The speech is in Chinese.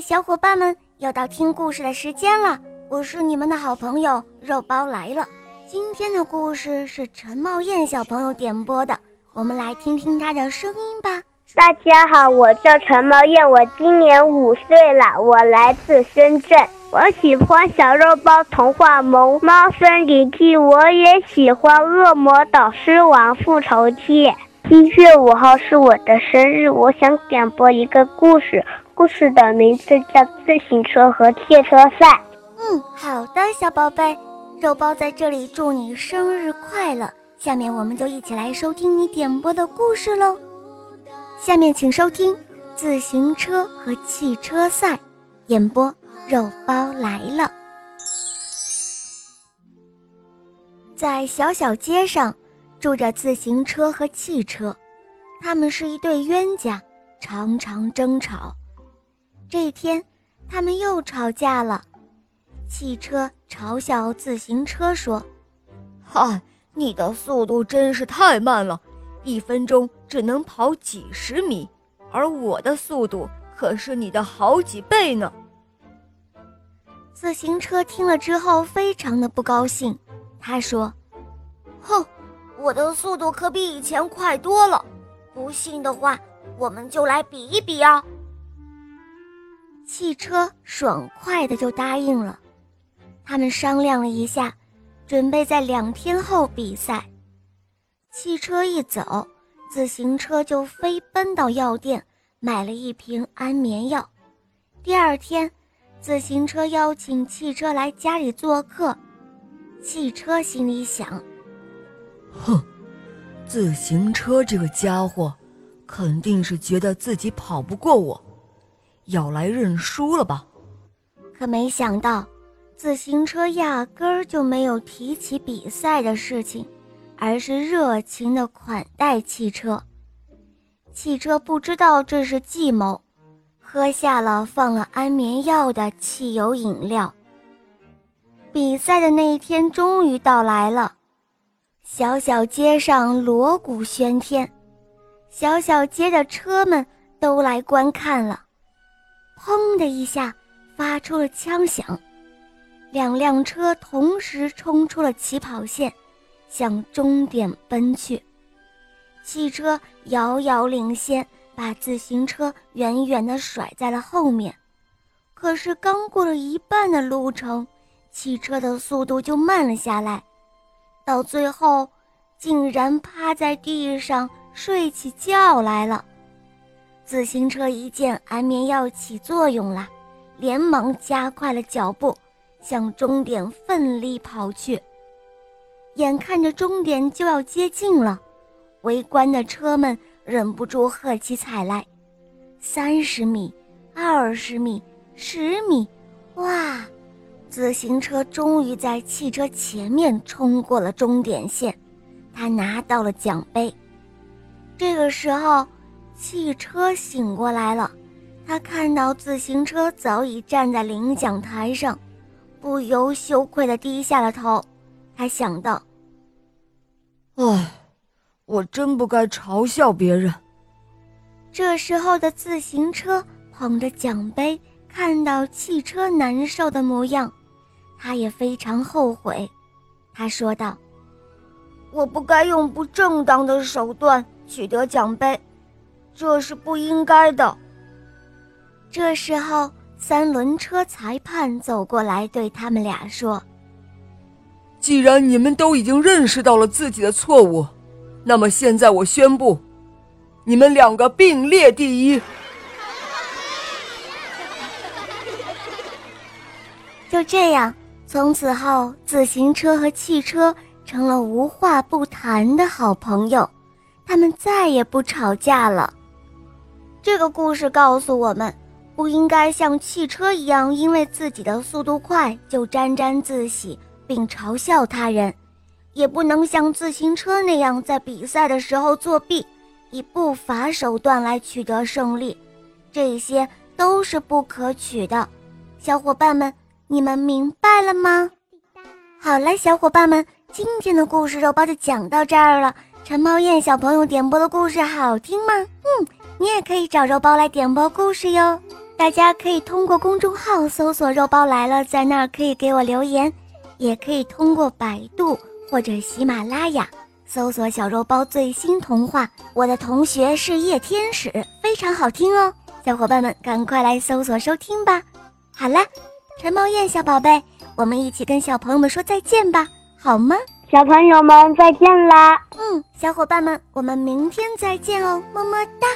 小伙伴们，又到听故事的时间了。我是你们的好朋友肉包来了。今天的故事是陈茂燕小朋友点播的，我们来听听他的声音吧。大家好，我叫陈茂燕，我今年五岁了，我来自深圳。我喜欢小肉包童话《萌猫森林记》，我也喜欢《恶魔导师王复仇记》。一月五号是我的生日，我想点播一个故事。故事的名字叫《自行车和汽车赛》。嗯，好的，小宝贝，肉包在这里祝你生日快乐。下面我们就一起来收听你点播的故事喽。下面请收听《自行车和汽车赛》，演播肉包来了。在小小街上，住着自行车和汽车，他们是一对冤家，常常争吵。这天，他们又吵架了。汽车嘲笑自行车说：“嗨，你的速度真是太慢了，一分钟只能跑几十米，而我的速度可是你的好几倍呢。”自行车听了之后非常的不高兴，他说：“哼，我的速度可比以前快多了，不信的话，我们就来比一比啊！”汽车爽快的就答应了，他们商量了一下，准备在两天后比赛。汽车一走，自行车就飞奔到药店买了一瓶安眠药。第二天，自行车邀请汽车来家里做客，汽车心里想：哼，自行车这个家伙，肯定是觉得自己跑不过我。要来认输了吧？可没想到，自行车压根儿就没有提起比赛的事情，而是热情的款待汽车。汽车不知道这是计谋，喝下了放了安眠药的汽油饮料。比赛的那一天终于到来了，小小街上锣鼓喧天，小小街的车们都来观看了。砰的一下，发出了枪响，两辆车同时冲出了起跑线，向终点奔去。汽车遥遥领先，把自行车远远地甩在了后面。可是刚过了一半的路程，汽车的速度就慢了下来，到最后，竟然趴在地上睡起觉来了。自行车一见安眠药起作用了，连忙加快了脚步，向终点奋力跑去。眼看着终点就要接近了，围观的车们忍不住喝起彩来：三十米、二十米、十米，哇！自行车终于在汽车前面冲过了终点线，他拿到了奖杯。这个时候。汽车醒过来了，他看到自行车早已站在领奖台上，不由羞愧地低下了头。他想到：“唉，我真不该嘲笑别人。”这时候的自行车捧着奖杯，看到汽车难受的模样，他也非常后悔。他说道：“我不该用不正当的手段取得奖杯。”这是不应该的。这时候，三轮车裁判走过来，对他们俩说：“既然你们都已经认识到了自己的错误，那么现在我宣布，你们两个并列第一。”就这样，从此后，自行车和汽车成了无话不谈的好朋友，他们再也不吵架了。这个故事告诉我们，不应该像汽车一样，因为自己的速度快就沾沾自喜并嘲笑他人；也不能像自行车那样，在比赛的时候作弊，以不法手段来取得胜利。这些都是不可取的。小伙伴们，你们明白了吗？好了，小伙伴们，今天的故事肉包就讲到这儿了。陈猫燕小朋友点播的故事好听吗？嗯。你也可以找肉包来点播故事哟。大家可以通过公众号搜索“肉包来了”，在那儿可以给我留言，也可以通过百度或者喜马拉雅搜索“小肉包最新童话”。我的同学是夜天使，非常好听哦，小伙伴们赶快来搜索收听吧。好啦，陈茂燕小宝贝，我们一起跟小朋友们说再见吧，好吗？小朋友们再见啦！嗯，小伙伴们，我们明天再见哦，么么哒。